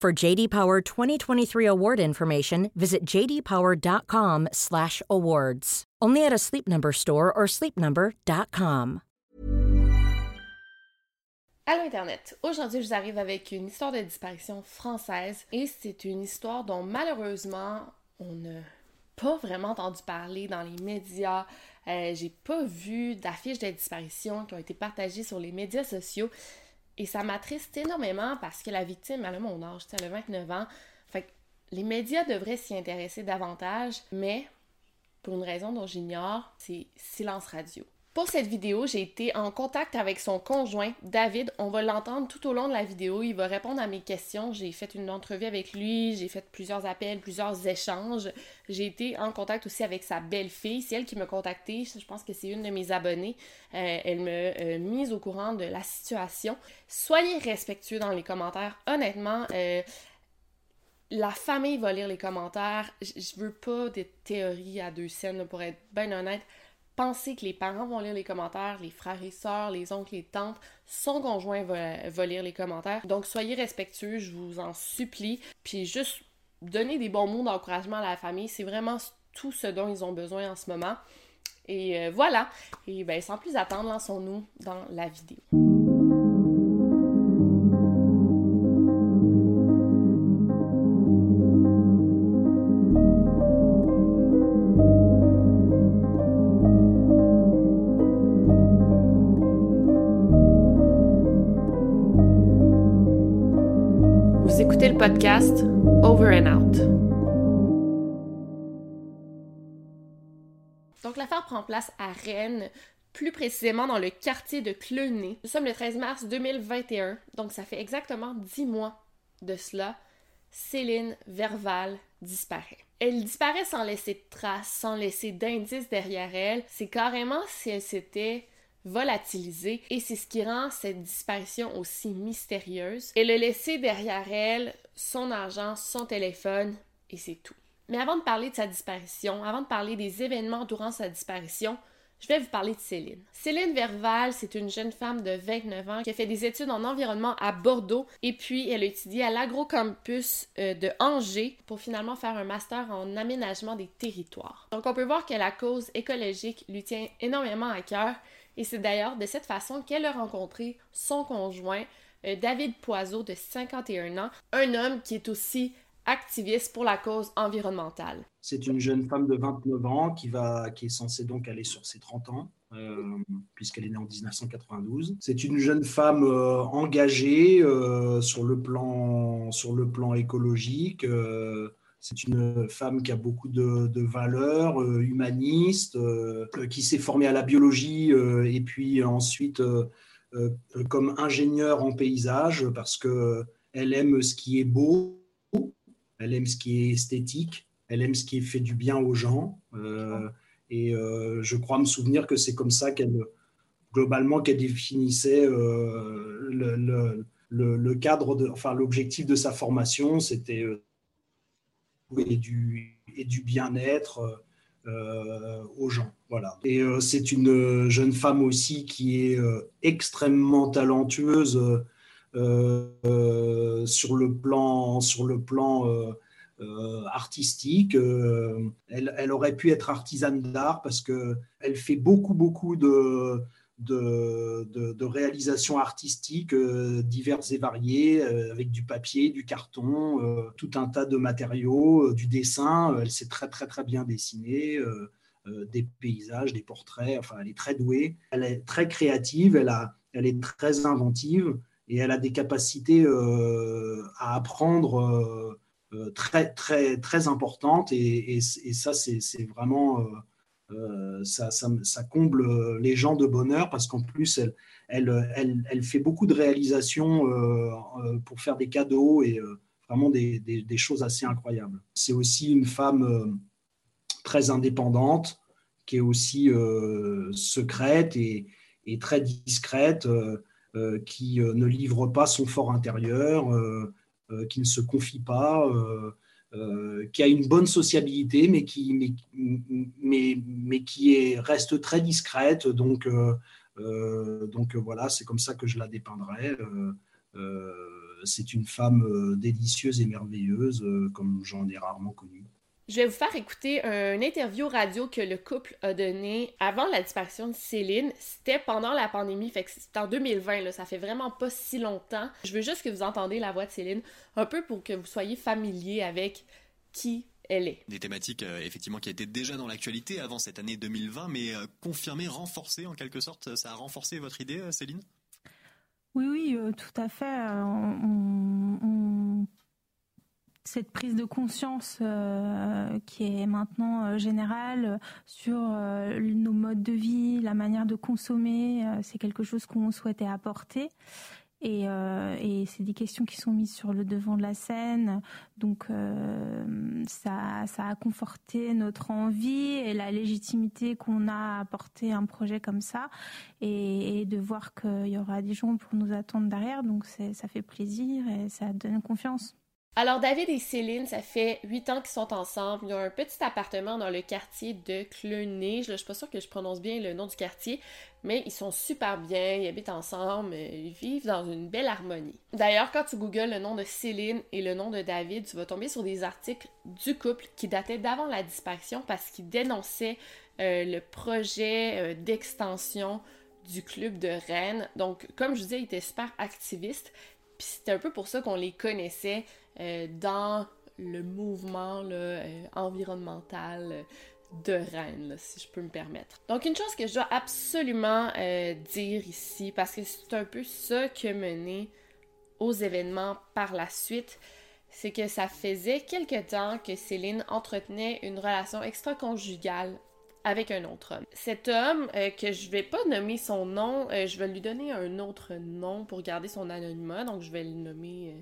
For JD Power 2023 award information, visit jdpower.com/awards. Only at a Sleep Number store or sleepnumber.com. Allô Internet! Aujourd'hui, je vous arrive avec une histoire de disparition française et c'est une histoire dont malheureusement on n'a pas vraiment entendu parler dans les médias. Euh, J'ai pas vu d'affiches de disparition qui ont été partagées sur les médias sociaux. Et ça m'attriste énormément parce que la victime, elle a mon âge, elle a 29 ans. Fait que les médias devraient s'y intéresser davantage, mais pour une raison dont j'ignore, c'est silence radio. Pour cette vidéo, j'ai été en contact avec son conjoint, David. On va l'entendre tout au long de la vidéo. Il va répondre à mes questions. J'ai fait une entrevue avec lui, j'ai fait plusieurs appels, plusieurs échanges. J'ai été en contact aussi avec sa belle-fille. C'est elle qui m'a contacté. Je pense que c'est une de mes abonnées. Euh, elle m'a euh, mise au courant de la situation. Soyez respectueux dans les commentaires. Honnêtement, euh, la famille va lire les commentaires. Je veux pas des théories à deux scènes, pour être bien honnête pensez que les parents vont lire les commentaires, les frères et sœurs, les oncles et tantes, son conjoint va, lire les commentaires. Donc soyez respectueux, je vous en supplie. Puis juste donner des bons mots d'encouragement à la famille, c'est vraiment tout ce dont ils ont besoin en ce moment. Et euh, voilà. Et bien, sans plus attendre, lançons-nous dans la vidéo. Podcast Over and Out. Donc l'affaire prend place à Rennes, plus précisément dans le quartier de Clenay. Nous sommes le 13 mars 2021, donc ça fait exactement dix mois de cela. Céline Verval disparaît. Elle disparaît sans laisser de traces, sans laisser d'indices derrière elle. C'est carrément si elle s'était volatilisée et c'est ce qui rend cette disparition aussi mystérieuse. Elle a laissé derrière elle son argent, son téléphone et c'est tout. Mais avant de parler de sa disparition, avant de parler des événements durant sa disparition, je vais vous parler de Céline. Céline Verval, c'est une jeune femme de 29 ans qui a fait des études en environnement à Bordeaux et puis elle a étudié à l'agrocampus euh, de Angers pour finalement faire un master en aménagement des territoires. Donc on peut voir que la cause écologique lui tient énormément à cœur et c'est d'ailleurs de cette façon qu'elle a rencontré son conjoint, euh, David Poiseau, de 51 ans, un homme qui est aussi activiste pour la cause environnementale. C'est une jeune femme de 29 ans qui, va, qui est censée donc aller sur ses 30 ans. Euh, puisqu'elle est née en 1992. C'est une jeune femme euh, engagée sur, le plan, sur le plan écologique, c'est une femme qui a beaucoup de, valeurs euh, humanistes, euh, qui s'est formée à la biologie euh, et puis ensuite comme ingénieure en paysage parce que elle aime ce qui est beau, elle aime ce qui est esthétique, elle aime ce qui fait du bien aux gens. et je crois me souvenir que c'est comme ça qu'elle, globalement, qu'elle définissait le, le, cadre, de, enfin l'objectif de sa formation, c'était et du, bien-être euh, aux gens. Voilà. Et euh, c'est une jeune femme aussi qui est euh, extrêmement talentueuse sur le plan, sur le plan artistique. Elle, elle, aurait pu être artisane d'art parce qu'elle fait beaucoup, beaucoup de, de, réalisations artistiques euh, diverses et variées, euh, avec du papier, du carton, euh, tout un tas de matériaux, du dessin. Elle sait très très très bien dessiner. des paysages, des portraits, enfin elle est très douée, elle est très créative, elle, a, elle est très inventive et elle a des capacités à apprendre très, très, très importantes et ça c'est vraiment euh, ça, comble les gens de bonheur parce qu'en plus, elle, fait beaucoup de réalisations euh, euh, pour faire des cadeaux et vraiment des, choses assez incroyables. C'est aussi une femme très indépendante, qui est aussi secrète et, très discrète, qui ne livre pas son fort intérieur, qui ne se confie pas. Euh, qui a une bonne sociabilité, mais qui, reste très discrète. Donc, euh, euh, donc voilà, c'est comme ça que je la dépeindrai. c'est une femme délicieuse et merveilleuse, comme j'en ai rarement connue. Je vais vous faire écouter une interview radio que le couple a donné avant la disparition de Céline. C'était pendant la pandémie, fait que c'était en 2020, là, ça fait vraiment pas si longtemps. Je veux juste que vous entendez la voix de Céline, un peu pour que vous soyez familier avec qui elle est. Des thématiques euh, effectivement qui étaient déjà dans l'actualité avant cette année 2020, mais euh, confirmées, renforcées en quelque sorte. Ça a renforcé votre idée, euh, Céline? Oui, oui, tout à fait cette prise de conscience euh, qui est maintenant euh, générale sur euh, nos modes de vie, la manière de consommer, c'est quelque chose qu'on souhaitait apporter. Et, c'est des questions qui sont mises sur le devant de la scène. Donc ça, a conforté notre envie et la légitimité qu'on a à porter un projet comme ça. Et, et de voir qu'il y aura des gens pour nous attendre derrière. Donc ça fait plaisir et ça donne confiance. Alors, David et Céline, ça fait huit ans qu'ils sont ensemble. Ils ont un petit appartement dans le quartier de Cluny. Je ne suis pas sûre que je prononce bien le nom du quartier, mais ils sont super bien, ils habitent ensemble, ils vivent dans une belle harmonie. D'ailleurs, quand tu googles le nom de Céline et le nom de David, tu vas tomber sur des articles du couple qui dataient d'avant la disparition parce qu'ils dénonçaient euh, le projet euh, d'extension du club de Rennes. Donc, comme je disais, ils étaient super activistes. Puis c'était un peu pour ça qu'on les connaissait euh, dans le mouvement euh, environnemental euh, de Rennes, si je peux me permettre. Donc une chose que je dois absolument dire ici, parce que c'est un peu ça qui a mené aux événements par la suite, c'est que ça faisait quelque temps que Céline entretenait une relation extra-conjugale avec un autre homme. Cet homme, que je vais pas nommer son nom, je vais lui donner un autre nom pour garder son anonymat, donc je vais le nommer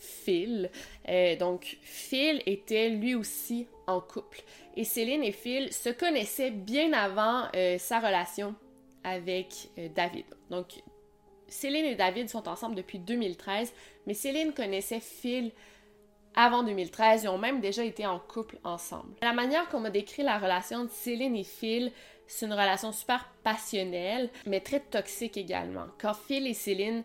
Phil. Euh, donc, Phil était lui aussi en couple. Et Céline et Phil se connaissaient bien avant euh, sa relation avec euh, David. Donc, Céline et David sont ensemble depuis 2013, mais Céline connaissait Phil avant 2013. Ils ont même déjà été en couple ensemble. La manière qu'on m'a décrit la relation de Céline et Phil, c'est une relation super passionnelle, mais très toxique également. Quand Phil et Céline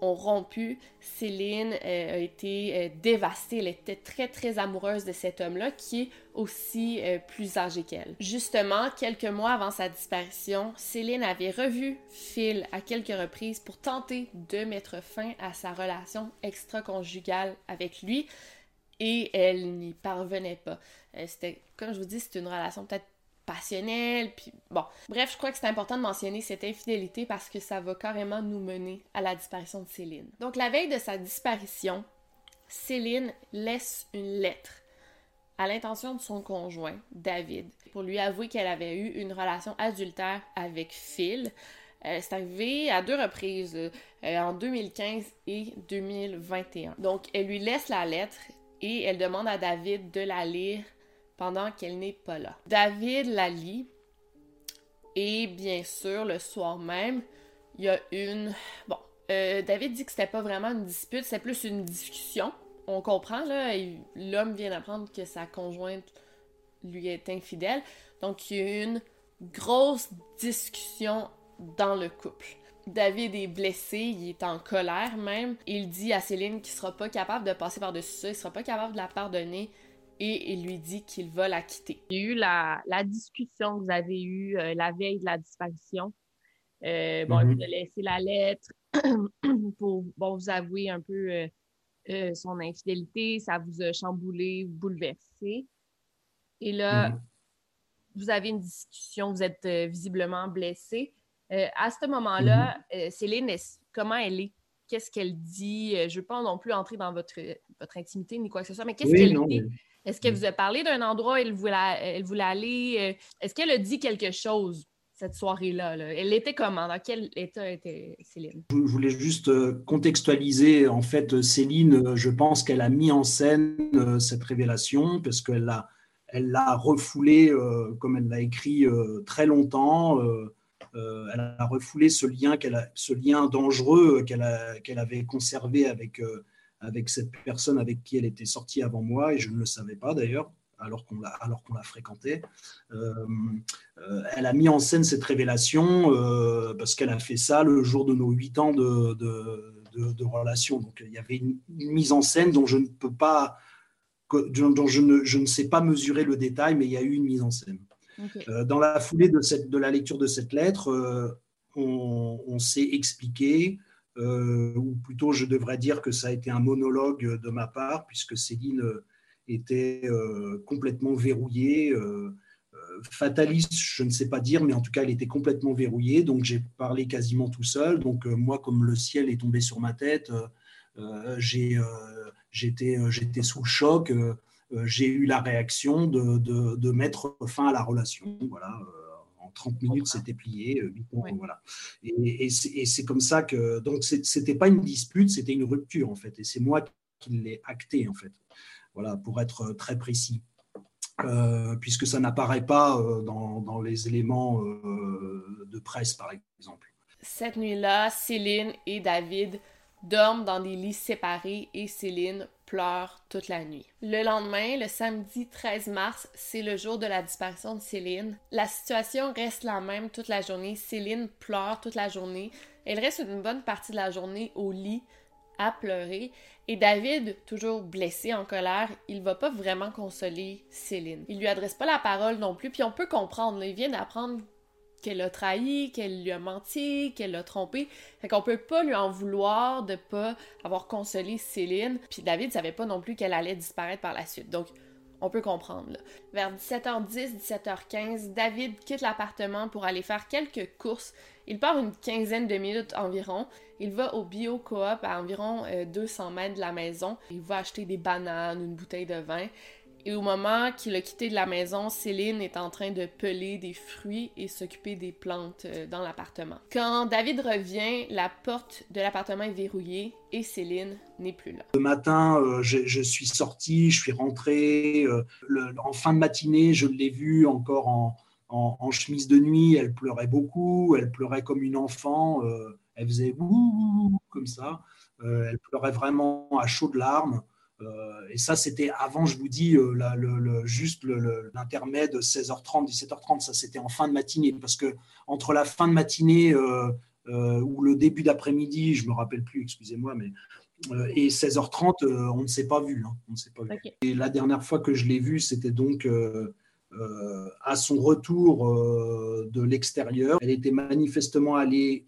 ont rompu. Céline euh, a été euh, dévastée. Elle était très, très amoureuse de cet homme-là qui est aussi euh, plus âgé qu'elle. Justement, quelques mois avant sa disparition, Céline avait revu Phil à quelques reprises pour tenter de mettre fin à sa relation extra-conjugale avec lui et elle n'y parvenait pas. C'était, comme je vous dis, c'est une relation peut-être passionnel, puis bon. Bref, je crois que c'est important de mentionner cette infidélité parce que ça va carrément nous mener à la disparition de Céline. Donc la veille de sa disparition, Céline laisse une lettre à l'intention de son conjoint, David, pour lui avouer qu'elle avait eu une relation adultère avec Phil. Euh, c'est arrivé à deux reprises, euh, en 2015 et 2021. Donc, elle lui laisse la lettre et elle demande à David de la lire pendant qu'elle n'est pas là. David la lit et bien sûr, le soir même, il y a une... Bon, euh, David dit que c'était pas vraiment une dispute, c'est plus une discussion. On comprend, là, l'homme vient d'apprendre que sa conjointe lui est infidèle. Donc, il y a une grosse discussion dans le couple. David est blessé, il est en colère même. Il dit à Céline qu'il sera pas capable de passer par-dessus ça, il sera pas capable de la pardonner et il lui dit qu'il va la quitter. Il y a eu la, discussion que vous avez eue euh, la veille de la disparition. Euh, bon, il vous a laissé la lettre pour bon, vous avouer un peu euh, euh, son infidélité. Ça vous a chamboulé, bouleversé. Et là, mhm. vous avez une discussion, vous êtes visiblement blessé. à ce moment-là, mhm. Céline, comment elle est? Qu'est-ce qu'elle dit? Je ne veux pas non plus entrer dans votre, votre intimité ni quoi que ce soit, mais qu'est-ce qu'elle dit? Est-ce qu'elle vous a parlé d'un endroit où elle voulait, elle voulait aller? Est-ce qu'elle a dit quelque chose? cette soirée-là. Elle était comment? Dans quel état était Céline? Je voulais juste euh, contextualiser. En fait, Céline, euh, je pense qu'elle a mis en scène euh, cette révélation parce qu'elle l'a elle l'a refoulé, comme elle l'a écrit très longtemps. elle a refoulé ce lien, a, ce lien dangereux qu'elle, qu'elle avait conservé avec, avec cette personne avec qui elle était sortie avant moi, et je ne le savais pas d'ailleurs alors qu'on l'a alors qu'on l'a fréquenté. Euh, euh, elle a mis en scène cette révélation euh, parce qu'elle a fait ça le jour de nos huit ans de, de, relation. Donc il y avait une, mise en scène dont je ne peux pas, dont je ne, je ne sais pas mesurer le détail, mais il y a eu une mise en scène. dans la foulée de, cette, de la lecture de cette lettre, on, s'est expliqué. Ou plutôt je devrais dire que ça a été un monologue de ma part, puisque Céline était euh, complètement verrouillée. Euh, euh, fataliste, je ne sais pas dire, mais en tout cas, elle était complètement verrouillée. Donc, j'ai parlé quasiment tout seul. Donc, moi, comme le ciel est tombé sur ma tête, j'étais sous le choc. j'ai eu la réaction de, de, mettre fin à la relation. Voilà. En 30 minutes, c'était plié. voilà. Et, et c'est comme ça que. Donc, c'était pas une dispute, c'était une rupture, en fait. Et c'est moi qui l'ai acté, en fait voilà, pour être très précis. Euh, puisque ça n'apparaît pas euh, dans, les éléments euh, de presse, par exemple. Cette nuit-là, Céline et David dorment dans des lits séparés et Céline pleure toute la nuit. Le lendemain, le samedi 13 mars, c'est le jour de la disparition de Céline. La situation reste la même toute la journée. Céline pleure toute la journée. Elle reste une bonne partie de la journée au lit à pleurer. Et David, toujours blessé, en colère, il va pas vraiment consoler Céline. Il lui adresse pas la parole non plus, puis on peut comprendre, il vient d'apprendre qu'elle a trahi, qu'elle lui a menti, qu'elle l'a trompé. Fait qu'on peut pas lui en vouloir de pas avoir consolé Céline. Puis David savait pas non plus qu'elle allait disparaître par la suite. Donc, on peut comprendre. Vers 17h10, 17h15, David quitte l'appartement pour aller faire quelques courses. Il part une quinzaine de minutes environ. Il va au bio-coop à environ 200 euh, mètres de la maison. Il va acheter des bananes, une bouteille de vin. Et au moment qu'il a quitté la maison, Céline est en train de peler des fruits et s'occuper des plantes euh, dans l'appartement. Quand David revient, la porte de l'appartement est verrouillée et Céline n'est plus là. Le matin, euh, je, suis sorti, je suis rentré. en fin de matinée, je l'ai vue encore en, en, chemise de nuit. Elle pleurait beaucoup, elle pleurait comme une enfant elle faisait ouh, comme ça. Euh, elle pleurait vraiment à chaudes larmes. Euh, et ça, c'était avant, je vous dis, euh, le, juste l'intermède 16h30, 17h30, ça c'était en fin de matinée. Parce que entre la fin de matinée ou le début d'après-midi, je ne me rappelle plus, excusez-moi, mais et 16h30, on ne s'est pas vu. Hein, on ne s'est pas vu. Et la dernière fois que je l'ai vue, c'était donc à son retour de l'extérieur. Elle était manifestement allée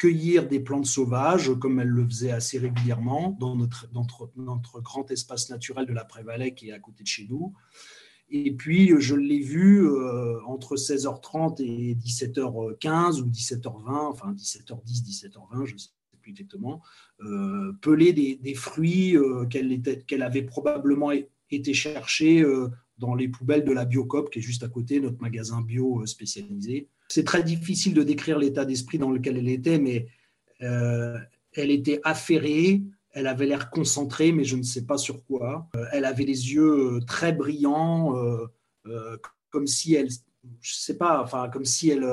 cueillir des plantes sauvages, comme elle le faisait assez régulièrement dans notre, grand espace naturel de la Prévalais qui est à côté de chez nous. Et puis, je l'ai vu euh, entre 16h30 et 17h15 ou 17h20, enfin 17h10, 17h20, je ne sais plus exactement, euh, peler des, fruits euh, qu'elle qu'elle avait probablement été chercher dans les poubelles de la Biocop, qui est juste à côté, notre magasin bio spécialisé. C'est très difficile de décrire l'état d'esprit dans lequel elle était, mais euh, elle était affairée, elle avait l'air concentrée, mais je ne sais pas sur quoi. Euh, elle avait les yeux euh, très brillants, comme si elle, je sais pas, enfin comme si elle,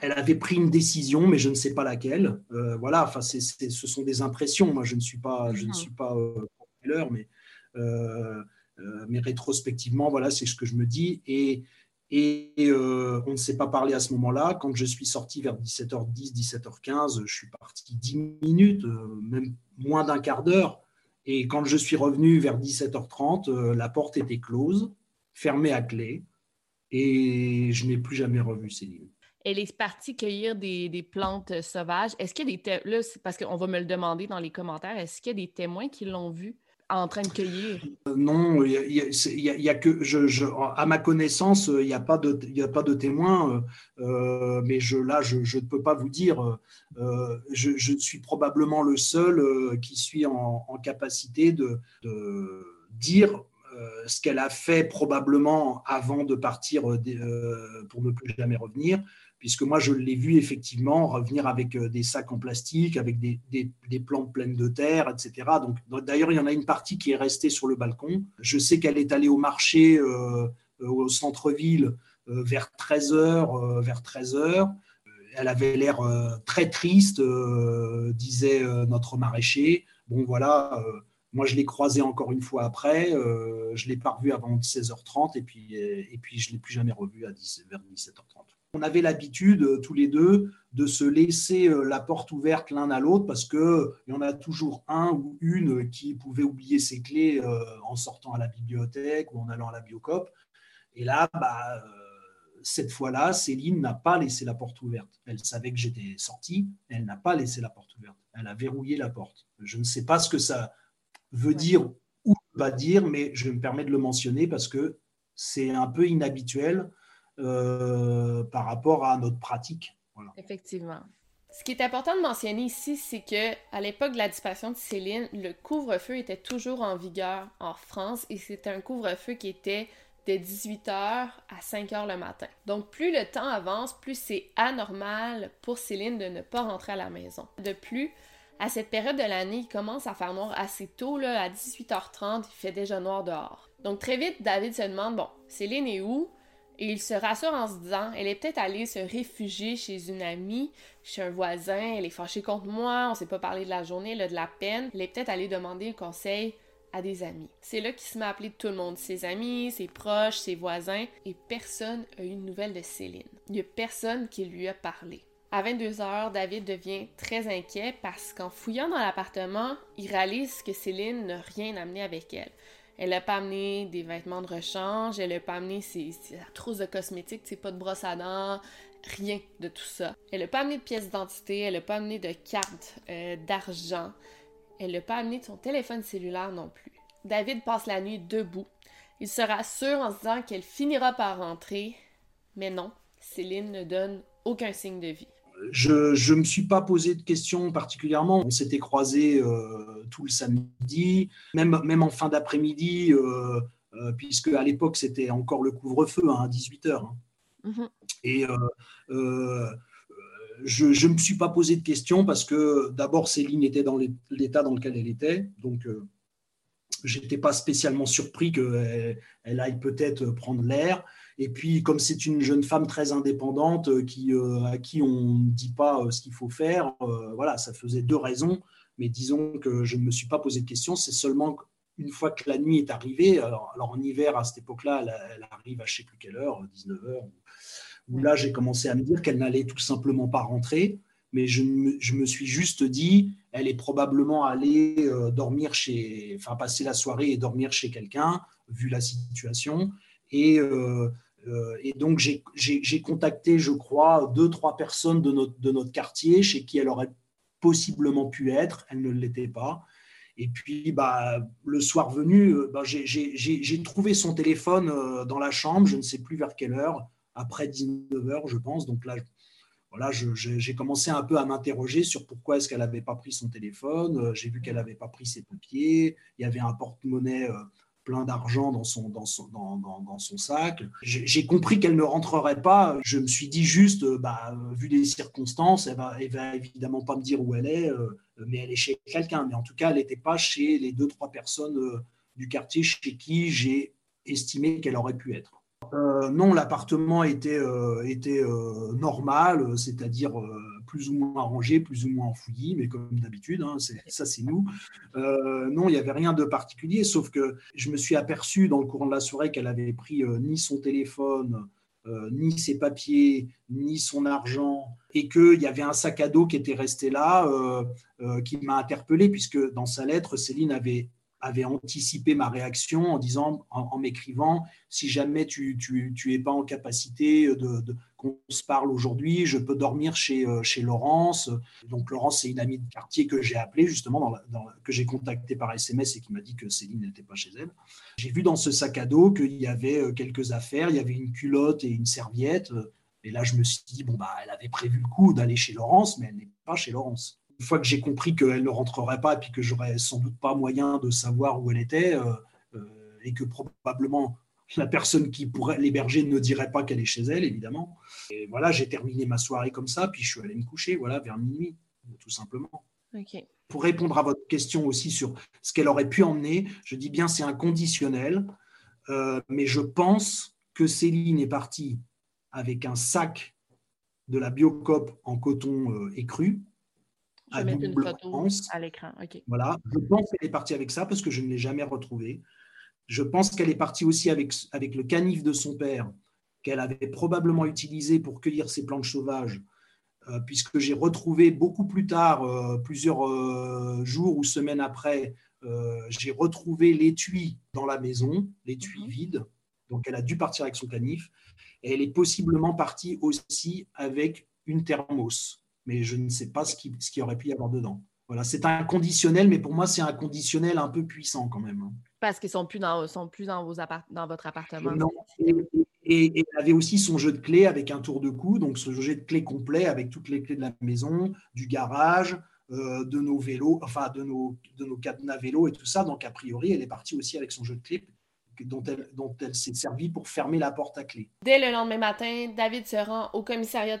elle avait pris une décision, mais je ne sais pas laquelle. voilà, enfin ce sont des impressions. Moi, je ne suis pas, je ne suis pas mais mais rétrospectivement, voilà, c'est ce que je me dis. Et et euh, on ne s'est pas parlé à ce moment-là. Quand je suis sorti vers 17h10, 17h15, je suis parti 10 minutes, euh, même moins d'un quart d'heure. Et quand je suis revenu vers 17h30, euh, la porte était close, fermée à clé, et je n'ai plus jamais revu Céline. elle est partie cueillir des, plantes sauvages. Est-ce qu'il y a des... Parce qu'on va me le demander dans les commentaires, est-ce qu'il y a des témoins qui l'ont vue en train de cueillir? non, il y, a, que, je, à ma connaissance, il n'y a pas de, il a pas de témoins, euh, mais je, là, je, ne peux pas vous dire. Euh, je, suis probablement le seul euh, qui suis en, capacité de dire ce qu'elle a fait probablement avant de partir pour ne plus jamais revenir puisque moi je l'ai vu effectivement revenir avec euh, des sacs en plastique, avec des, des, plantes pleines de terre, etc. Donc d'ailleurs il y en a une partie qui est restée sur le balcon. Je sais qu'elle est allée au marché euh, euh, au centre-ville vers 13 h vers 13 heures. Elle avait l'air très triste, disait notre maraîcher. Bon voilà. Moi, je l'ai croisée encore une fois après. je ne l'ai pas revue avant 16h30 et puis, et puis je ne l'ai plus jamais revue à 10, vers 17h30 on avait l'habitude euh, tous les deux de se laisser euh, la porte ouverte l'un à l'autre parce qu'il y en a toujours un ou une qui pouvait oublier ses clés euh, en sortant à la bibliothèque ou en allant à la biocop. Et là, bah, cette fois-là, Céline n'a pas laissé la porte ouverte. Elle savait que j'étais sorti, elle n'a pas laissé la porte ouverte. Elle a verrouillé la porte. Je ne sais pas ce que ça veut dire ou pas dire, mais je me permets de le mentionner parce que c'est un peu inhabituel euh, par rapport à notre pratique. Effectivement. Ce qui est important de mentionner ici, c'est que à l'époque de la disparition de Céline, le couvre-feu était toujours en vigueur en France et c'était un couvre-feu qui était de 18h à 5h le matin. Donc plus le temps avance, plus c'est anormal pour Céline de ne pas rentrer à la maison. De plus, à cette période de l'année, il commence à faire noir assez tôt, à 18h30, il fait déjà noir dehors. Donc très vite, David se demande, bon, Céline est où? Et il se rassure en se disant elle est peut-être allée se réfugier chez une amie, chez un voisin, elle est fâchée contre moi, on s'est pas parlé de la journée, elle a de la peine. Elle est peut-être allée demander un conseil à des amis. C'est là qu'il se met à appeler tout le monde, ses amis, ses proches, ses voisins, et personne n'a eu de nouvelles de Céline. Il n'y a personne qui lui a parlé. À 22 heures, David devient très inquiet parce qu'en fouillant dans l'appartement, il réalise que Céline n'a rien amené avec elle. Elle n'a pas amené des vêtements de rechange, elle n'a pas amené ses, trousses de cosmétiques, c'est pas de brosse à dents, rien de tout ça. Elle n'a pas amené de pièces d'identité, elle n'a pas amené de carte euh, d'argent, elle n'a pas amené son téléphone cellulaire non plus. David passe la nuit debout. Il se rassure en se disant qu'elle finira par rentrer, mais non, Céline ne donne aucun signe de vie je ne me suis pas posé de questions particulièrement. On s'était croisés euh, tout le samedi, même, même en fin d'après-midi, euh, euh, puisque à l'époque, c'était encore le couvre-feu hein, à 18h. Hein. Mm-hmm. Et je ne me suis pas posé de questions parce que d'abord, Céline était dans l'état dans lequel elle était. Donc, je n'étais pas spécialement surpris qu'elle elle aille peut-être prendre l'air. Et puis, comme c'est une jeune femme très indépendante euh, qui, euh, à qui on ne dit pas euh, ce qu'il faut faire, voilà, ça faisait deux raisons. Mais disons que je ne me suis pas posé de questions. C'est seulement une fois que la nuit est arrivée, alors, en hiver, à cette époque-là, elle, arrive à je ne sais plus quelle heure, 19h, où là, j'ai commencé à me dire qu'elle n'allait tout simplement pas rentrer. Mais je me, suis juste dit, elle est probablement allée dormir chez, enfin, passer la soirée et dormir chez quelqu'un, vu la situation. Et et donc, j'ai contacté, je crois, deux, trois personnes de notre, quartier chez qui elle aurait possiblement pu être. Elle ne l'était pas. Et puis, bah, le soir venu, euh, bah, j'ai trouvé son téléphone euh, dans la chambre, je ne sais plus vers quelle heure, après 19 heures, je pense. Donc là, voilà, j'ai commencé un peu à m'interroger sur pourquoi est-ce qu'elle n'avait pas pris son téléphone. J'ai vu qu'elle n'avait pas pris ses papiers. Il y avait un porte-monnaie plein d'argent dans son, dans son, dans, dans, son sac. J'ai compris qu'elle ne rentrerait pas. Je me suis dit juste, euh, bah, vu les circonstances, elle va, elle va évidemment pas me dire où elle est, euh, mais elle est chez quelqu'un. Mais en tout cas, elle n'était pas chez les deux, trois personnes euh, du quartier chez qui j'ai estimé qu'elle aurait pu être. Euh, non, l'appartement était, euh, euh, normal, c'est-à-dire plus ou moins rangé, plus ou moins enfoui, mais comme d'habitude, hein, ça c'est nous. non, il n'y avait rien de particulier, sauf que je me suis aperçu dans le courant de la soirée qu'elle avait pris ni son téléphone, ni ses papiers, ni son argent, et qu'il y avait un sac à dos qui était resté là, qui m'a interpellé, puisque dans sa lettre, Céline avait avait anticipé ma réaction en disant, en, m'écrivant, si jamais tu n'es pas en capacité de, qu'on se parle aujourd'hui, je peux dormir chez, euh, chez Laurence. Donc Laurence, c'est une amie de quartier que j'ai appelée justement, que j'ai contactée par SMS et qui m'a dit que Céline n'était pas chez elle. J'ai vu dans ce sac à dos qu'il y avait euh, quelques affaires, il y avait une culotte et une serviette. Et là, je me suis dit, bon, bah, elle avait prévu le coup d'aller chez Laurence, mais elle n'est pas chez Laurence. Une fois que j'ai compris qu'elle ne rentrerait pas et puis que j'aurais sans doute pas moyen de savoir où elle était, et que probablement la personne qui pourrait l'héberger ne dirait pas qu'elle est chez elle, évidemment. Et voilà, j'ai terminé ma soirée comme ça, puis je suis allé me coucher, voilà, vers minuit, tout simplement. Pour répondre à votre question aussi sur ce qu'elle aurait pu emmener, je dis bien c'est inconditionnel, euh, mais je pense que Céline est partie avec un sac de la Biocop en coton euh, écru. Je vais mettre une photo à l'écran. Voilà, je pense qu'elle est partie avec ça parce que je ne l'ai jamais retrouvée. Je pense qu'elle est partie aussi avec, avec le canif de son père, qu'elle avait probablement utilisé pour cueillir ses plantes sauvages, euh, puisque j'ai retrouvé beaucoup plus tard, euh, plusieurs euh, jours ou semaines après, j'ai retrouvé l'étui dans la maison, l'étui mhm. vide. Donc elle a dû partir avec son canif. Et elle est possiblement partie aussi avec une thermos. Mais je ne sais pas ce qu'il ce qui aurait pu y avoir dedans. Voilà, c'est un conditionnel, mais pour moi, c'est un conditionnel un peu puissant quand même. Hein. Parce qu'ils sont plus dans, sont plus dans, vos dans votre appartement. Non. Et, elle avait aussi son jeu de clés avec un tour de cou, donc ce jeu de clés complet avec toutes les clés de la maison, du garage, euh, de nos vélos, enfin de nos, de nos cadenas vélos et tout ça. Donc a priori, elle est partie aussi avec son jeu de clés dont elle, dont elle s'est servie pour fermer la porte à clé. Dès le lendemain matin, David se rend au commissariat.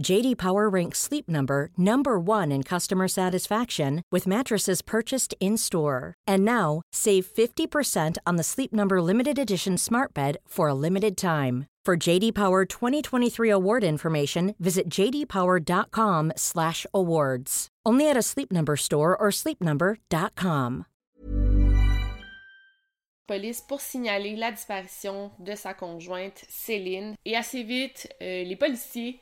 JD Power ranks Sleep Number number 1 in customer satisfaction with mattresses purchased in-store. And now, save 50% on the Sleep Number limited edition Smart Bed for a limited time. For JD Power 2023 award information, visit jdpower.com/awards. Only at a Sleep Number store or sleepnumber.com. Police pour signaler la disparition de sa conjointe Céline et assez vite, euh, les policiers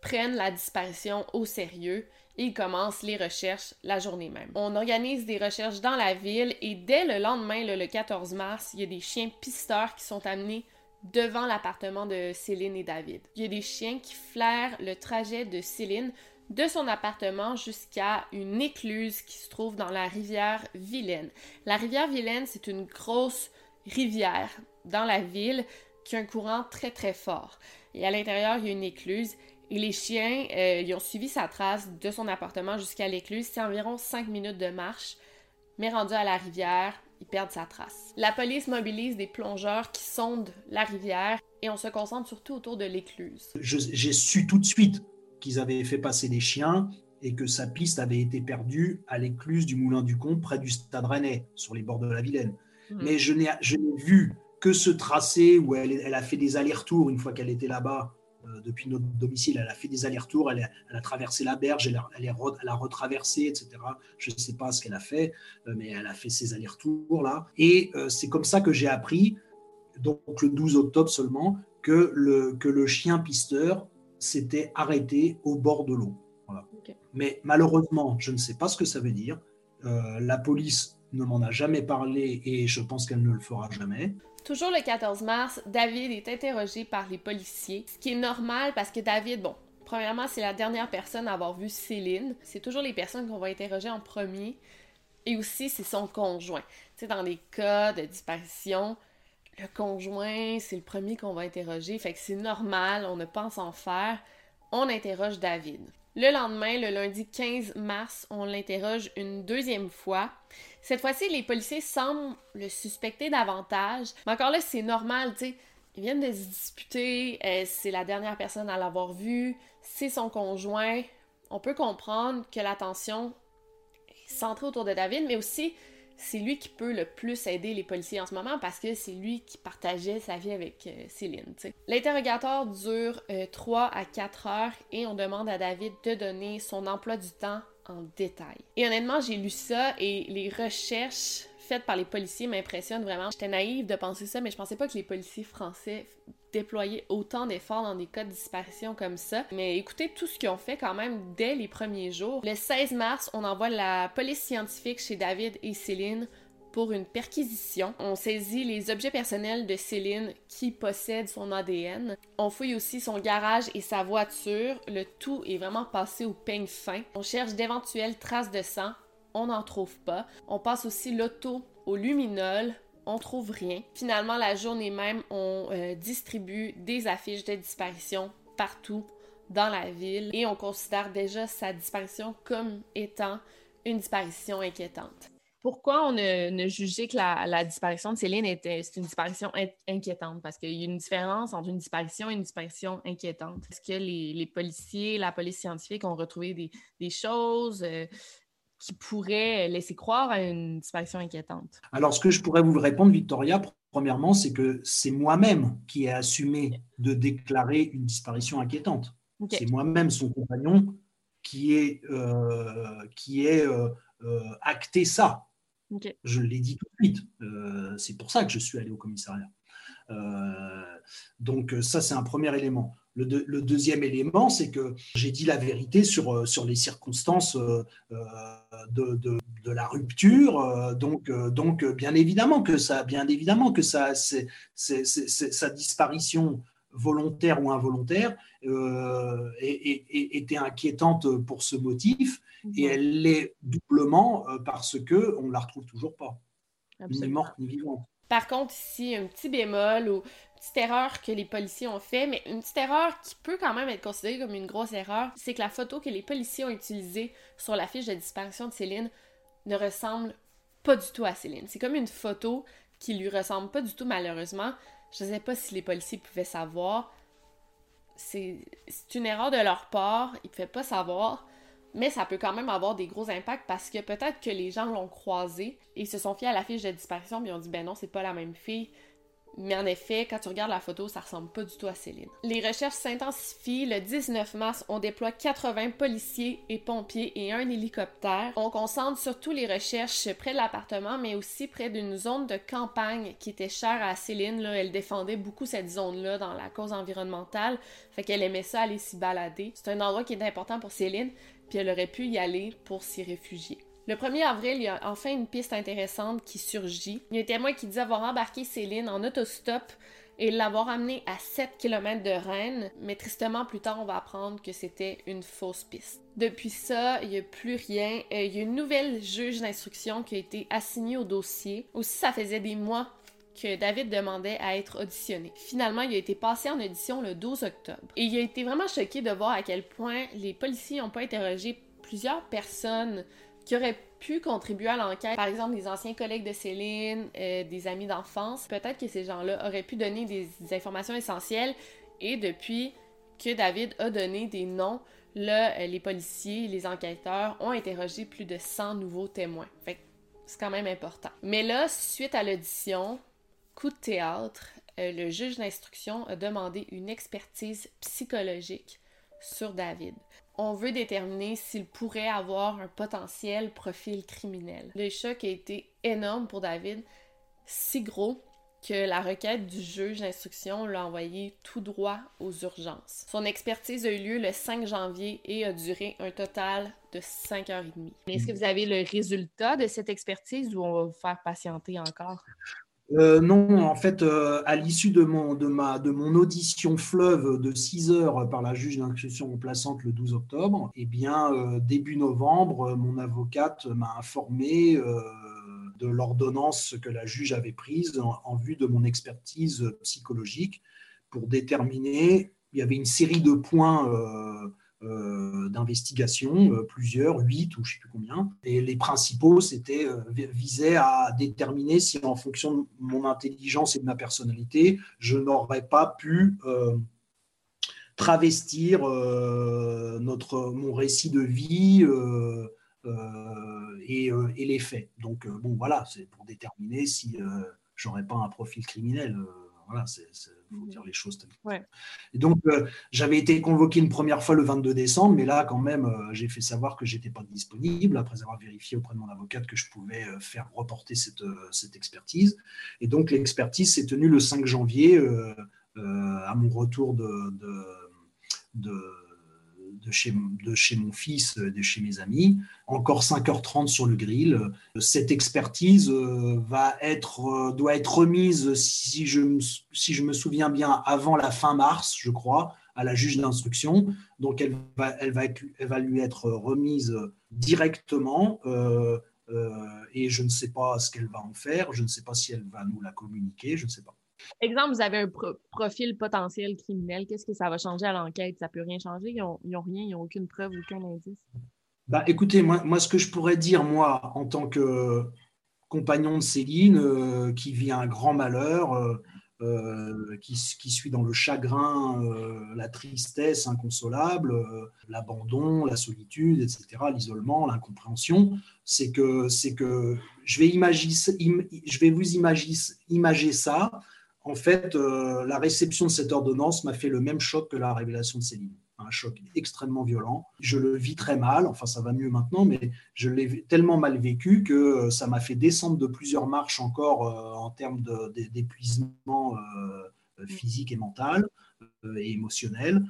prennent la disparition au sérieux et ils commencent les recherches la journée même. On organise des recherches dans la ville et dès le lendemain, le 14 mars, il y a des chiens pisteurs qui sont amenés devant l'appartement de Céline et David. Il y a des chiens qui flairent le trajet de Céline de son appartement jusqu'à une écluse qui se trouve dans la rivière Vilaine. La rivière Vilaine, c'est une grosse rivière dans la ville qui a un courant très très fort. Et à l'intérieur, il y a une écluse et les chiens, euh, ils ont suivi sa trace de son appartement jusqu'à l'écluse. C'est environ 5 minutes de marche. Mais rendu à la rivière, ils perdent sa trace. La police mobilise des plongeurs qui sondent la rivière et on se concentre surtout autour de l'écluse. J'ai su tout de suite qu'ils avaient fait passer des chiens et que sa piste avait été perdue à l'écluse du Moulin du Comte, près du Stade Rennais, sur les bords de la Vilaine. Mhm. Mais je n'ai vu que ce tracé où elle, elle a fait des allers-retours une fois qu'elle était là-bas depuis notre domicile. Elle a fait des allers-retours, elle, a traversé la berge, elle a, elle, a retraversé, etc. Je ne sais pas ce qu'elle a fait, euh, mais elle a fait ses allers-retours là. Et euh, c'est comme ça que j'ai appris, donc le 12 octobre seulement, que le, que le chien pisteur s'était arrêté au bord de l'eau. Mais malheureusement, je ne sais pas ce que ça veut dire. la police ne m'en a jamais parlé et je pense qu'elle ne le fera jamais. Toujours le 14 mars, David est interrogé par les policiers, ce qui est normal parce que David, bon, premièrement, c'est la dernière personne à avoir vu Céline. C'est toujours les personnes qu'on va interroger en premier. Et aussi, c'est son conjoint. Tu sais, dans les cas de disparition, le conjoint, c'est le premier qu'on va interroger. Fait que c'est normal, on ne pense en faire. On interroge David. Le lendemain, le lundi 15 mars, on l'interroge une deuxième fois. Cette fois-ci, les policiers semblent le suspecter davantage. Mais encore là, c'est normal, tu sais. Ils viennent de se disputer, euh, c'est la dernière personne à l'avoir vu, c'est son conjoint. On peut comprendre que l'attention est centrée autour de David, mais aussi c'est lui qui peut le plus aider les policiers en ce moment parce que c'est lui qui partageait sa vie avec euh, Céline. L'interrogatoire dure 3 euh, à 4 heures et on demande à David de donner son emploi du temps en détail. Et honnêtement, j'ai lu ça et les recherches faites par les policiers m'impressionnent vraiment. J'étais naïve de penser ça, mais je pensais pas que les policiers français déployaient autant d'efforts dans des cas de disparition comme ça. Mais écoutez tout ce qu'ils ont fait quand même dès les premiers jours. Le 16 mars, on envoie la police scientifique chez David et Céline pour une perquisition. On saisit les objets personnels de Céline qui possèdent son ADN. On fouille aussi son garage et sa voiture. Le tout est vraiment passé au peigne fin. On cherche d'éventuelles traces de sang on n'en trouve pas. On passe aussi l'auto au luminol, on trouve rien. Finalement, la journée même, on euh, distribue des affiches de disparition partout dans la ville et on considère déjà sa disparition comme étant une disparition inquiétante. Pourquoi on a, jugé que la, disparition de Céline était une disparition inquiétante? Parce qu'il y a une différence entre une disparition et une disparition inquiétante. Est-ce que les, policiers, la police scientifique ont retrouvé des, choses? Euh, qui pourrait laisser croire à une disparition inquiétante? Alors, ce que je pourrais vous répondre, Victoria, premièrement, c'est que c'est moi-même qui ai assumé de déclarer une disparition inquiétante. C'est moi-même, son compagnon, qui est, euh, qui est euh, euh, acté ça. Je l'ai dit tout de suite. c'est pour ça que je suis allé au commissariat. donc ça, c'est un premier élément. Le, deuxième élément, c'est que j'ai dit la vérité sur, euh, sur les circonstances euh, euh, de, la rupture. Donc, donc, bien évidemment que ça, bien évidemment que ça, c'est, sa disparition volontaire ou involontaire était inquiétante pour ce motif et elle l'est doublement parce que on la retrouve toujours pas, ni morte ni vivante. Par contre, ici, un petit bémol ou petite erreur que les policiers ont fait, mais une petite erreur qui peut quand même être considérée comme une grosse erreur, c'est que la photo que les policiers ont utilisée sur la fiche de disparition de Céline ne ressemble pas du tout à Céline. C'est comme une photo qui lui ressemble pas du tout malheureusement. Je ne sais pas si les policiers pouvaient savoir. C'est une erreur de leur part, ils pouvaient pas savoir, mais ça peut quand même avoir des gros impacts parce que peut-être que les gens l'ont croisée et se sont fiés à la fiche de disparition et ont dit ben non, c'est pas la même fille. Mais en effet, quand tu regardes la photo, ça ressemble pas du tout à Céline. Les recherches s'intensifient. Le 19 mars, on déploie 80 policiers et pompiers et un hélicoptère. On concentre surtout les recherches près de l'appartement, mais aussi près d'une zone de campagne qui était chère à Céline. Là. Elle défendait beaucoup cette zone-là dans la cause environnementale. Fait qu'elle aimait ça aller s'y balader. C'est un endroit qui est important pour Céline, puis elle aurait pu y aller pour s'y réfugier. Le 1er avril, il y a enfin une piste intéressante qui surgit. Il y a un témoin qui dit avoir embarqué Céline en autostop et l'avoir amenée à 7 km de Rennes, mais tristement plus tard on va apprendre que c'était une fausse piste. Depuis ça, il n'y a plus rien. Euh, il y a une nouvelle juge d'instruction qui a été assignée au dossier. Aussi, ça faisait des mois que David demandait à être auditionné. Finalement, il a été passé en audition le 12 octobre. Et il a été vraiment choqué de voir à quel point les policiers n'ont pas interrogé plusieurs personnes qui auraient pu contribuer à l'enquête, par exemple des anciens collègues de Céline, euh, des amis d'enfance. Peut-être que ces gens-là auraient pu donner des, informations essentielles et depuis que David a donné des noms, là, euh, les policiers, les enquêteurs ont interrogé plus de 100 nouveaux témoins. Fait c'est quand même important. Mais là, suite à l'audition, coup de théâtre, euh, le juge d'instruction a demandé une expertise psychologique sur David on veut déterminer s'il pourrait avoir un potentiel profil criminel. Le choc a été énorme pour David, si gros que la requête du juge d'instruction l'a envoyé tout droit aux urgences. Son expertise a eu lieu le 5 janvier et a duré un total de 5 heures et demie. Est-ce que vous avez le résultat de cette expertise ou on va vous faire patienter encore? Euh, non, en fait, euh, à l'issue de mon, audition fleuve de 6 heures par la juge d'instruction remplaçante le 12 octobre, eh bien, euh, début novembre, mon avocate m'a informé de l'ordonnance que la juge avait prise en, vue de mon expertise psychologique pour déterminer, il y avait une série de points d'investigation, plusieurs, huit ou je ne sais plus combien. Et les principaux, c'était visaient à déterminer si en fonction de mon intelligence et de ma personnalité, je n'aurais pas pu travestir notre, mon récit de vie et, et, les faits. Donc, bon, voilà, c'est pour déterminer si j'aurais pas un profil criminel. voilà, c'est faut dire les choses Et donc, euh, j'avais été convoqué une première fois le 22 décembre, mais là, quand même, euh, j'ai fait savoir que j'étais pas disponible, après avoir vérifié auprès de mon avocate que je pouvais euh, faire reporter cette, cette expertise. Et donc, l'expertise s'est tenue le 5 janvier, à mon retour de, de de chez, de chez mon fils, euh, de chez mes amis. Encore 5h30 sur le grill. Cette expertise euh, va être, euh, doit être remise, si je, me, si je me souviens bien, avant la fin mars, je crois, à la juge d'instruction. Donc, elle va, elle, va, elle va lui être remise directement. et je ne sais pas ce qu'elle va en faire. Je ne sais pas si elle va nous la communiquer. Je ne sais pas. Exemple, vous avez un profil potentiel criminel. Qu'est-ce que ça va changer à l'enquête? Ça peut rien changer? Ils n'ont rien, ils n'ont aucune preuve, aucun indice? Bah, écoutez, moi, ce que je pourrais dire, moi, en tant que compagnon de Céline, euh, qui vit un grand malheur, euh, euh, qui, qui, suit dans le chagrin, la tristesse inconsolable, l'abandon, la solitude, etc., l'isolement, l'incompréhension, c'est que, que je, vais je vais vous imaginer, imager ça en fait, euh, la réception de cette ordonnance m'a fait le même choc que la révélation de Céline. Un choc extrêmement violent. Je le vis très mal, enfin ça va mieux maintenant, mais je l'ai tellement mal vécu que euh, ça m'a fait descendre de plusieurs marches encore euh, en termes d'épuisement physique et mental et émotionnel.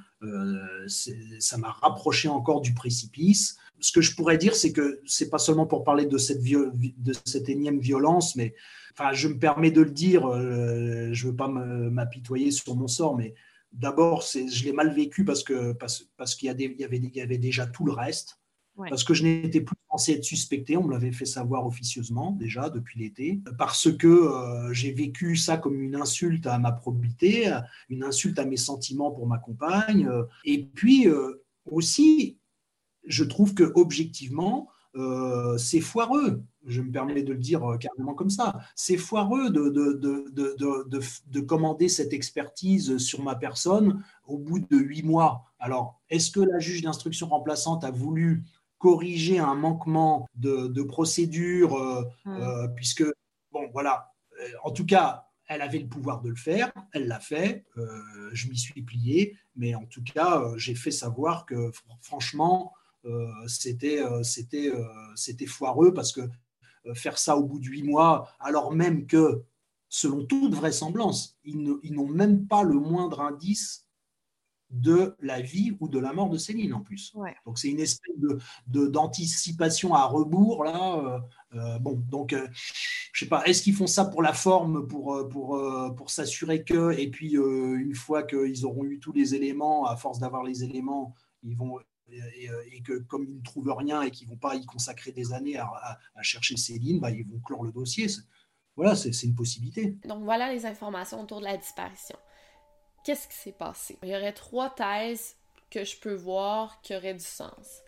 ça m'a rapproché encore du précipice. Ce que je pourrais dire, c'est que c'est pas seulement pour parler de cette, de cette énième violence, mais enfin, je me permets de le dire, euh, je ne veux pas m'apitoyer sur mon sort, mais d'abord, je l'ai mal vécu parce qu'il parce, parce qu'il y, y, avait, y avait déjà tout le reste. Parce que je n'étais plus censé être suspecté, on me l'avait fait savoir officieusement déjà depuis l'été, parce que euh, j'ai vécu ça comme une insulte à ma probité, une insulte à mes sentiments pour ma compagne, euh, et puis aussi, je trouve que objectivement, c'est foireux je me permets de le dire euh, carrément comme ça. C'est foireux de, de, commander cette expertise sur ma personne au bout de huit mois. Alors, est-ce que la juge d'instruction remplaçante a voulu corriger un manquement de, procédure, euh, mmh. euh, puisque, bon, voilà, en tout cas, elle avait le pouvoir de le faire, elle l'a fait, je m'y suis plié, mais en tout cas, j'ai fait savoir que, franchement, c'était c'était c'était foireux parce que euh, faire ça au bout de huit mois, alors même que, selon toute vraisemblance, ils n'ont même pas le moindre indice de la vie ou de la mort de Céline en plus. Donc c'est une espèce de d'anticipation à rebours là. Euh, euh, bon, donc je sais pas, est-ce qu'ils font ça pour la forme, pour pour pour s'assurer que, et puis une fois qu'ils auront eu tous les éléments, à force d'avoir les éléments, ils vont euh, et, que comme ils ne trouvent rien et qu'ils ne vont pas y consacrer des années à, chercher Céline, bah, ils vont clore le dossier. Voilà, c'est une possibilité. Donc voilà les informations autour de la disparition. Qu'est-ce qui s'est passé? Il y aurait trois thèses que je peux voir qui auraient du sens.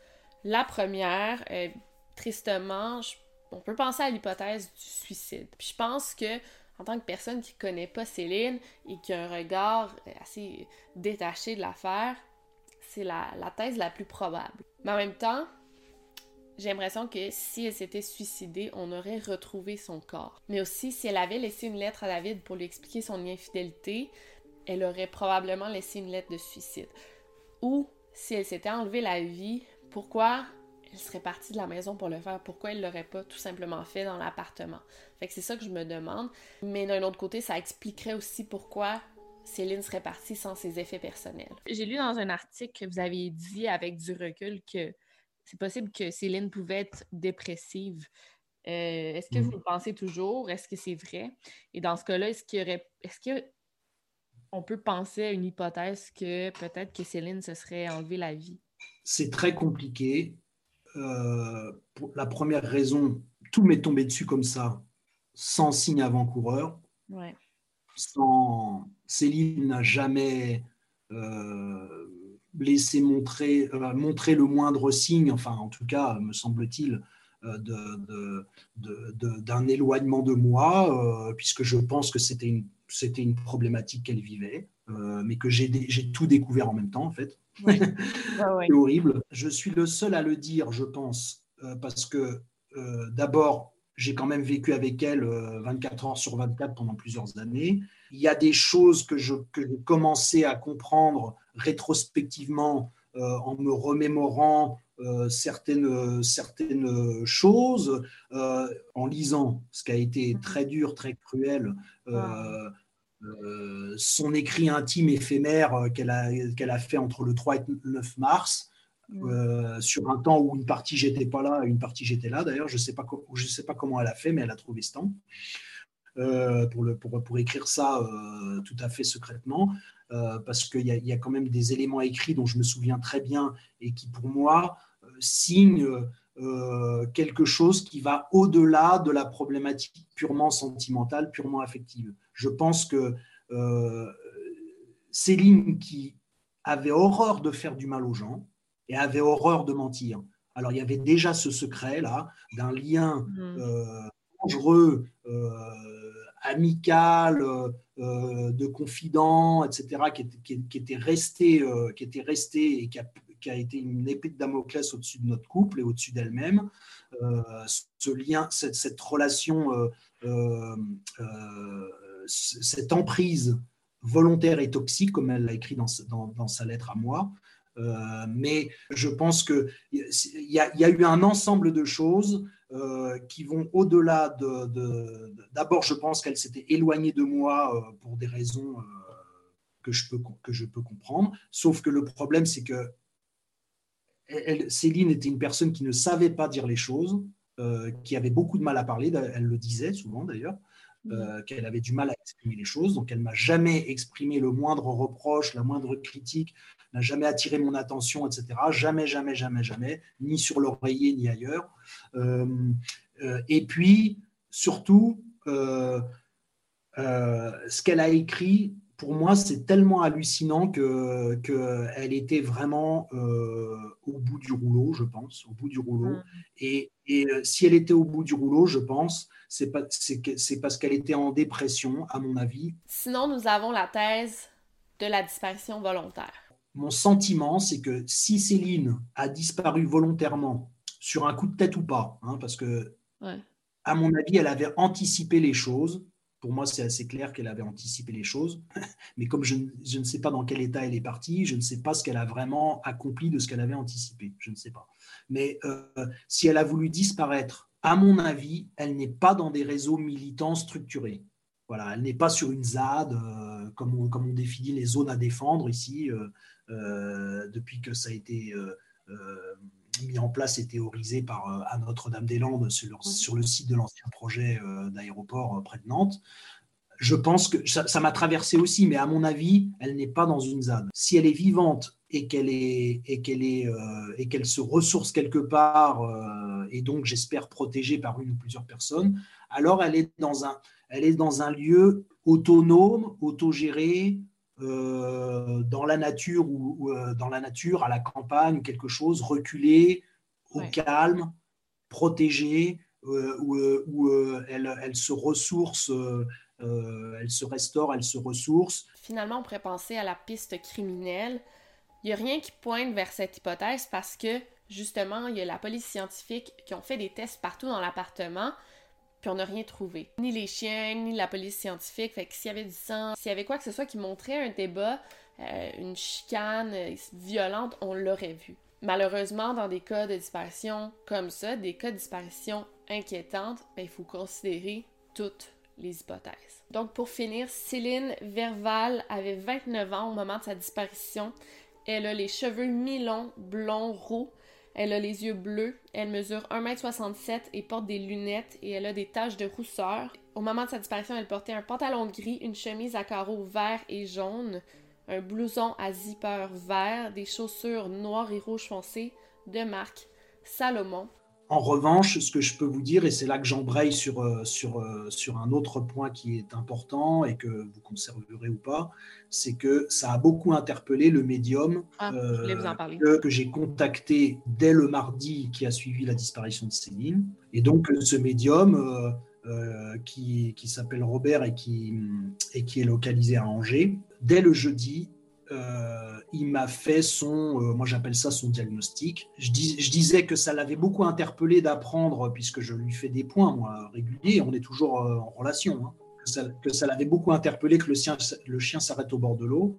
La première, tristement, on peut penser à l'hypothèse du suicide. Puis je pense que en tant que personne qui connaît pas Céline et qui a un regard assez détaché de l'affaire, c'est la, thèse la plus probable. Mais en même temps, j'ai l'impression que si elle s'était suicidée, on aurait retrouvé son corps. Mais aussi, si elle avait laissé une lettre à David pour lui expliquer son infidélité, elle aurait probablement laissé une lettre de suicide. Ou si elle s'était enlevée la vie, pourquoi elle serait partie de la maison pour le faire? Pourquoi elle l'aurait pas tout simplement fait dans l'appartement? C'est ça que je me demande. Mais d'un autre côté, ça expliquerait aussi pourquoi Céline serait partie sans ses effets personnels. J'ai lu dans un article que vous aviez dit avec du recul que c'est possible que Céline pouvait être dépressive. Euh, est-ce que vous le pensez toujours? Est-ce que c'est vrai? Et dans ce cas-là, est-ce qu'il y aurait. Est-ce qu'on peut penser à une hypothèse que peut-être que Céline se serait enlevé la vie? C'est très compliqué. Euh, pour la première raison, tout m'est tombé dessus comme ça, sans signe avant-coureur. Céline n'a jamais, euh, laissé montrer, montrer le moindre signe, enfin en tout cas, me semble-t-il, d'un éloignement de moi, puisque je pense que c'était une, une problématique qu'elle vivait, mais que j'ai tout découvert en même temps, en fait. C'est horrible. Je suis le seul à le dire, je pense, parce que d'abord, j'ai quand même vécu avec elle 24 heures sur 24 pendant plusieurs années. Il y a des choses que je, que commençais à comprendre rétrospectivement en me remémorant euh, certaines, certaines choses euh, en lisant ce qui a été mhm. très dur, très cruel. Euh, son écrit intime éphémère qu'elle a, qu'elle a fait entre le 3 et le 9 mars, sur un temps où une partie j'étais pas là, une partie j'étais là. D'ailleurs, je sais pas je sais pas comment elle a fait, mais elle a trouvé ce temps pour, le, pour, pour, écrire ça tout à fait secrètement. parce qu'il y, y, a quand même des éléments écrits dont je me souviens très bien et qui, pour moi, signe euh, quelque chose qui va au-delà de la problématique purement sentimentale, purement affective. Je pense que euh, Céline, qui avait horreur de faire du mal aux gens et avait horreur de mentir, alors il y avait déjà ce secret-là d'un lien mmh. euh, dangereux, amical, de confident, etc., qui, était resté, qui était resté et qui a, qui a été une épée de Damoclès au-dessus de notre couple et au-dessus d'elle-même. Euh, ce lien, cette, relation, euh, euh, cette emprise volontaire et toxique, comme elle l'a écrit dans, dans, sa lettre à moi. Mais je pense qu'il y, a, y a eu un ensemble de choses qui vont au-delà de. D'abord, je pense qu'elle s'était éloignée de moi pour des raisons que je, peux, que je peux comprendre. Sauf que le problème, c'est que Céline était une personne qui ne savait pas dire les choses, euh, qui avait beaucoup de mal à parler, elle le disait souvent d'ailleurs, euh, qu'elle avait du mal à exprimer les choses, donc elle m'a jamais exprimé le moindre reproche, la moindre critique, n'a jamais attiré mon attention, etc. Jamais, jamais, jamais, jamais, ni sur l'oreiller, ni ailleurs. Euh, et puis, surtout, ce qu'elle a écrit pour moi, c'est tellement hallucinant qu'elle que elle était vraiment euh, au bout du rouleau, je pense, au bout du rouleau. Mm. Et, et, euh, si elle était au bout du rouleau, je pense, c'est parce qu'elle était en dépression, à mon avis. Sinon, nous avons la thèse de la disparition volontaire. Mon sentiment, c'est que si Céline a disparu volontairement, sur un coup de tête ou pas, hein, parce que, à mon avis, elle avait anticipé les choses, pour moi, c'est assez clair qu'elle avait anticipé les choses. Mais comme je, ne sais pas dans quel état elle est partie, je ne sais pas ce qu'elle a vraiment accompli de ce qu'elle avait anticipé. Je ne sais pas. Mais euh, si elle a voulu disparaître, à mon avis, elle n'est pas dans des réseaux militants structurés. Voilà, elle n'est pas sur une ZAD, euh, comme, on, comme, on, définit les zones à défendre ici, euh, depuis que ça a été mis en place et théorisé par euh, à Notre-Dame-des-Landes sur, sur, le site de l'ancien projet euh, d'aéroport euh, près de Nantes. Je pense que ça m'a traversé aussi, mais à mon avis, elle n'est pas dans une ZAD. Si elle est vivante et qu'elle est et qu'elle est et qu'elle se ressource quelque part et donc j'espère protégée par une ou plusieurs personnes, alors elle est dans un elle est dans un lieu autonome, autogéré, euh, dans la nature ou, euh, dans la nature, à la campagne, quelque chose, reculé, au calme, protégé, euh, où, elle, elle, se ressource, elle se restaure, elle se ressource. Finalement, on pourrait penser à la piste criminelle. Il n'y a rien qui pointe vers cette hypothèse parce que justement, il y a la police scientifique qui ont fait des tests partout dans l'appartement, puis on n'a rien trouvé. Ni les chiens, ni la police scientifique. Fait que s'il y avait du sang, s'il y avait quoi que ce soit qui montrait un débat, euh, une chicane euh, violente, on l'aurait vu. Malheureusement, dans des cas de disparition comme ça, des cas de disparition inquiétantes, ben, il faut considérer toutes les hypothèses. Donc pour finir, Céline Verval avait 29 ans au moment de sa disparition. Elle a les cheveux mi-longs, blonds, roux, elle a les yeux bleus, elle mesure 1m67 et porte des lunettes et elle a des taches de rousseur. Au moment de sa disparition, elle portait un pantalon gris, une chemise à carreaux vert et jaune, un blouson à zipper vert, des chaussures noires et rouges foncées de marque Salomon. En revanche, ce que je peux vous dire, et c'est là que j'embraye sur, euh, sur, euh, sur un autre point qui est important et que vous conserverez ou pas, c'est que ça a beaucoup interpellé le médium ah, que, que j'ai contacté dès le mardi qui a suivi la disparition de Céline. Et donc, ce médium, qui, qui s'appelle Robert et qui, et qui est localisé à Angers, dès le jeudi, euh, il m'a fait son, euh, moi j'appelle ça son diagnostic. Je, disais que ça l'avait beaucoup interpellé d'apprendre, puisque je lui fais des points, moi, réguliers, on est toujours euh, en relation, hein, que ça, l'avait beaucoup interpellé que le, chien, le chien s'arrête au bord de l'eau,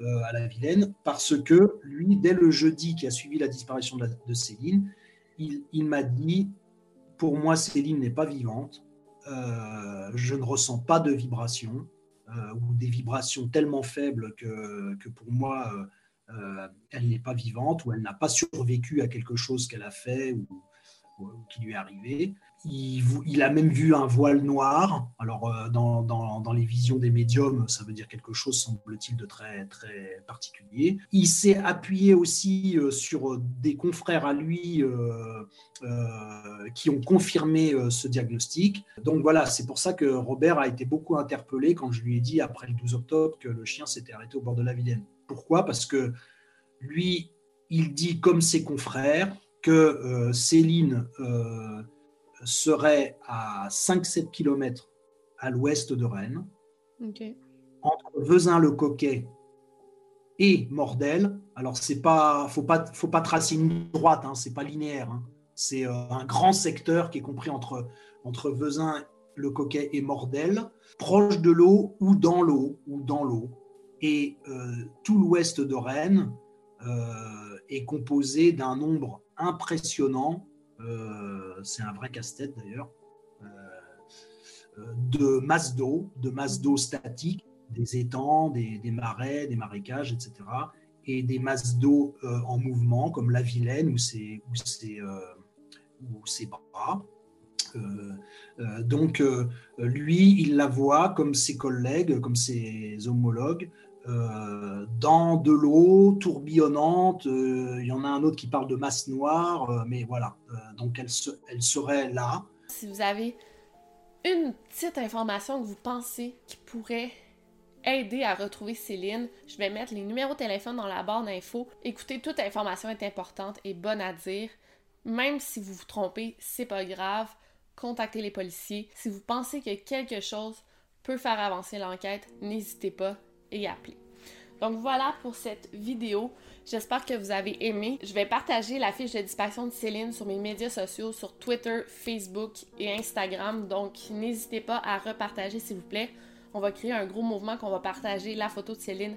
à la Vilaine, parce que lui, dès le jeudi qui a suivi la disparition de, Céline, il, il m'a dit, pour moi, Céline n'est pas vivante, je ne ressens pas de vibration, ou des vibrations tellement faibles que, que pour moi, euh, euh, elle n'est pas vivante ou elle n'a pas survécu à quelque chose qu'elle a fait ou, ou, qui lui est arrivé. Il, a même vu un voile noir. Alors, euh, dans, dans, les visions des médiums, ça veut dire quelque chose, semble-t-il, de très, très particulier. Il s'est appuyé aussi euh, sur des confrères à lui euh, qui ont confirmé ce diagnostic. Donc voilà, c'est pour ça que Robert a été beaucoup interpellé quand je lui ai dit, après le 12 octobre, que le chien s'était arrêté au bord de la Vilaine. Pourquoi? Parce que lui, il dit, comme ses confrères, que Céline serait à 5-7 km à l'ouest de Rennes, entre Vezin-le-Coquet et Mordel. Alors, c'est pas, faut pas, faut pas tracer une droite, hein, c'est pas linéaire. Hein. C'est euh, un grand secteur qui est compris entre, entre Vezin, le Coquet et Mordel, proche de l'eau ou dans l'eau ou dans l'eau. Et euh, tout l'ouest de Rennes euh, est composé d'un nombre impressionnant c'est un vrai casse-tête d'ailleurs, euh, euh, de masse d'eau, de masse d'eau statique, des étangs, des, marais, des marécages, etc. Et des masses d'eau en mouvement, comme la Vilaine ou ses bras. donc, lui, il la voit comme ses collègues, comme ses homologues, euh, dans de l'eau tourbillonnante. Euh, il y en a un autre qui parle de masse noire, euh, mais voilà. donc elle, elle serait là. Si vous avez une petite information que vous pensez qui pourrait aider à retrouver Céline, je vais mettre les numéros de téléphone dans la barre d'infos. Écoutez, toute information est importante et bonne à dire. Même si vous vous trompez, c'est pas grave. Contactez les policiers. Si vous pensez que quelque chose peut faire avancer l'enquête, n'hésitez pas appeler. Donc voilà pour cette vidéo. J'espère que vous avez aimé. Je vais partager la fiche de disparition de Céline sur mes médias sociaux, sur Twitter, Facebook et Instagram. Donc n'hésitez pas à repartager s'il vous plaît. On va créer un gros mouvement qu'on va partager la photo de Céline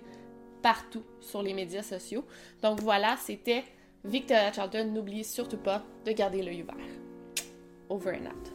partout sur les médias sociaux. Donc voilà, c'était Victoria Charlton. N'oubliez surtout pas de garder l'œil ouvert. Over and out.